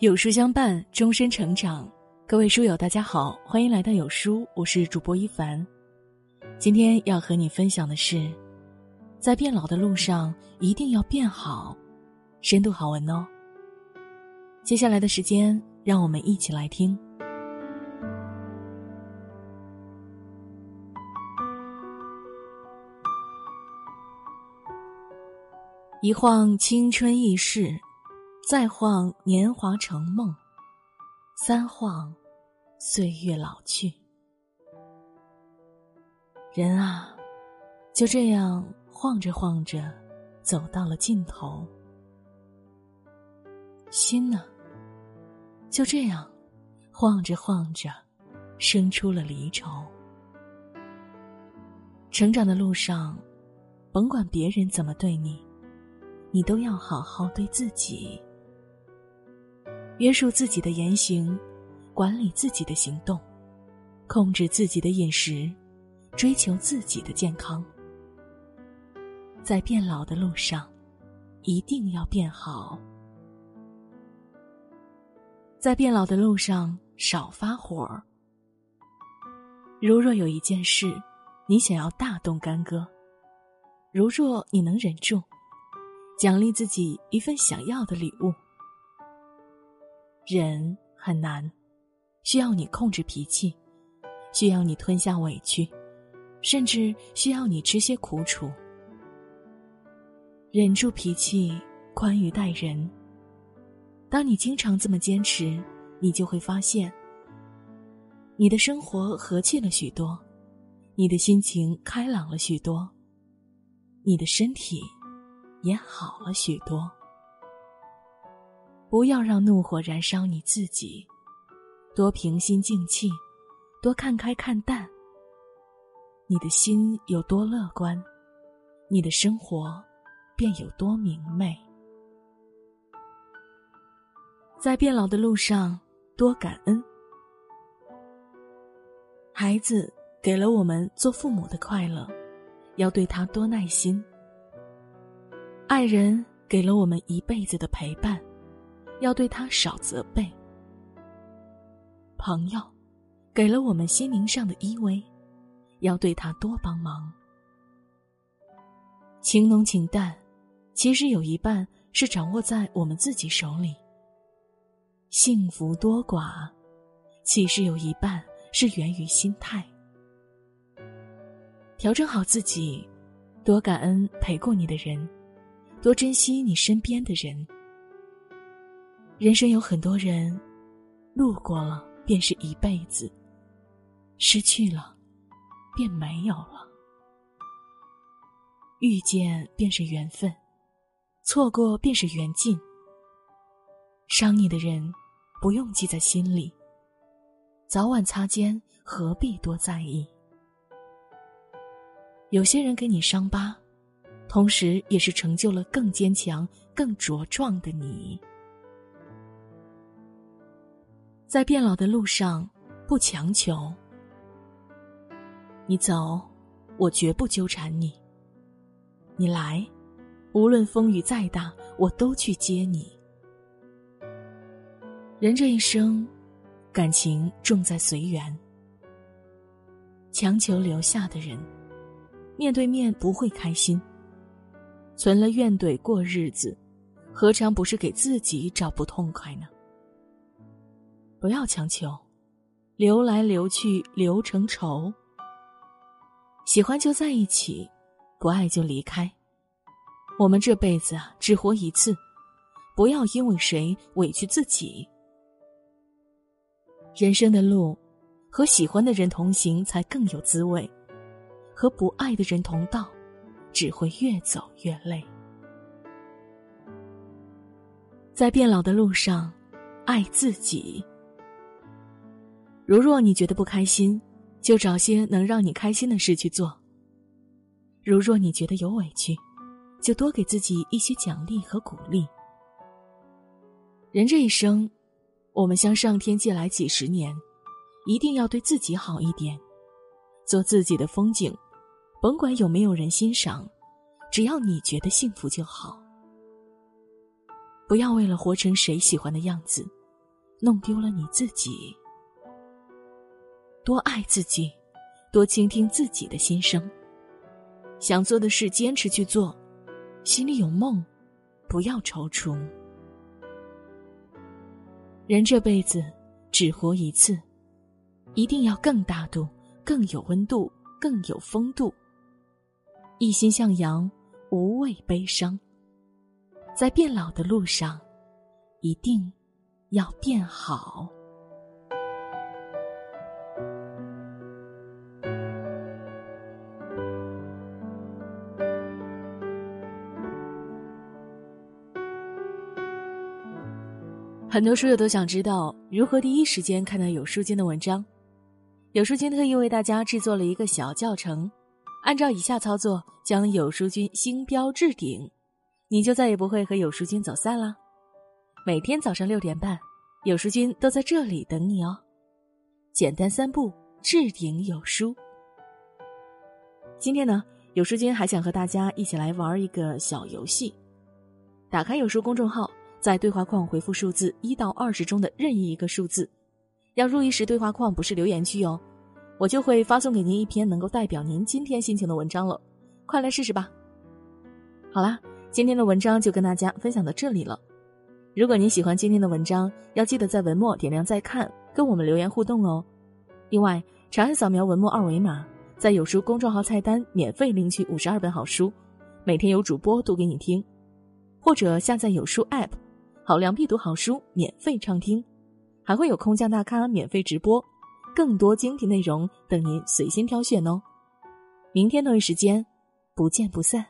有书相伴，终身成长。各位书友，大家好，欢迎来到有书，我是主播一凡。今天要和你分享的是，在变老的路上，一定要变好。深度好文哦。接下来的时间，让我们一起来听。一晃青春易逝，再晃年华成梦，三晃岁月老去。人啊，就这样晃着晃着，走到了尽头。心呢，就这样晃着晃着，生出了离愁。成长的路上，甭管别人怎么对你。你都要好好对自己，约束自己的言行，管理自己的行动，控制自己的饮食，追求自己的健康。在变老的路上，一定要变好。在变老的路上，少发火。如若有一件事，你想要大动干戈，如若你能忍住。奖励自己一份想要的礼物。忍很难，需要你控制脾气，需要你吞下委屈，甚至需要你吃些苦楚。忍住脾气，宽于待人。当你经常这么坚持，你就会发现，你的生活和气了许多，你的心情开朗了许多，你的身体。也好了许多。不要让怒火燃烧你自己，多平心静气，多看开看淡。你的心有多乐观，你的生活便有多明媚。在变老的路上，多感恩。孩子给了我们做父母的快乐，要对他多耐心。爱人给了我们一辈子的陪伴，要对他少责备；朋友给了我们心灵上的依偎，要对他多帮忙。情浓情淡，其实有一半是掌握在我们自己手里；幸福多寡，其实有一半是源于心态。调整好自己，多感恩陪过你的人。多珍惜你身边的人。人生有很多人，路过了便是一辈子，失去了便没有了。遇见便是缘分，错过便是缘尽。伤你的人，不用记在心里，早晚擦肩，何必多在意？有些人给你伤疤。同时，也是成就了更坚强、更茁壮的你。在变老的路上，不强求。你走，我绝不纠缠你；你来，无论风雨再大，我都去接你。人这一生，感情重在随缘。强求留下的人，面对面不会开心。存了怨怼过日子，何尝不是给自己找不痛快呢？不要强求，留来留去留成仇。喜欢就在一起，不爱就离开。我们这辈子，只活一次，不要因为谁委屈自己。人生的路，和喜欢的人同行才更有滋味，和不爱的人同道。只会越走越累。在变老的路上，爱自己。如若你觉得不开心，就找些能让你开心的事去做；如若你觉得有委屈，就多给自己一些奖励和鼓励。人这一生，我们向上天借来几十年，一定要对自己好一点，做自己的风景。甭管有没有人欣赏，只要你觉得幸福就好。不要为了活成谁喜欢的样子，弄丢了你自己。多爱自己，多倾听自己的心声。想做的事坚持去做，心里有梦，不要踌躇。人这辈子只活一次，一定要更大度、更有温度、更有风度。一心向阳，无畏悲伤。在变老的路上，一定要变好。很多书友都想知道如何第一时间看到有书君的文章。有书君特意为大家制作了一个小教程，按照以下操作，将有书君星标置顶，你就再也不会和有书君走散啦。每天早上六点半，有书君都在这里等你哦。简单三步，置顶有书。今天呢，有书君还想和大家一起来玩一个小游戏。打开有书公众号。在对话框回复数字一到二十中的任意一个数字，要入一时对话框不是留言区哦，我就会发送给您一篇能够代表您今天心情的文章了，快来试试吧。好啦，今天的文章就跟大家分享到这里了。如果您喜欢今天的文章，要记得在文末点亮再看，跟我们留言互动哦。另外，长按扫描文末二维码，在有书公众号菜单免费领取五十二本好书，每天有主播读给你听，或者下载有书 App。好量必读好书，免费畅听，还会有空降大咖免费直播，更多精品内容等您随心挑选哦。明天同一时间，不见不散。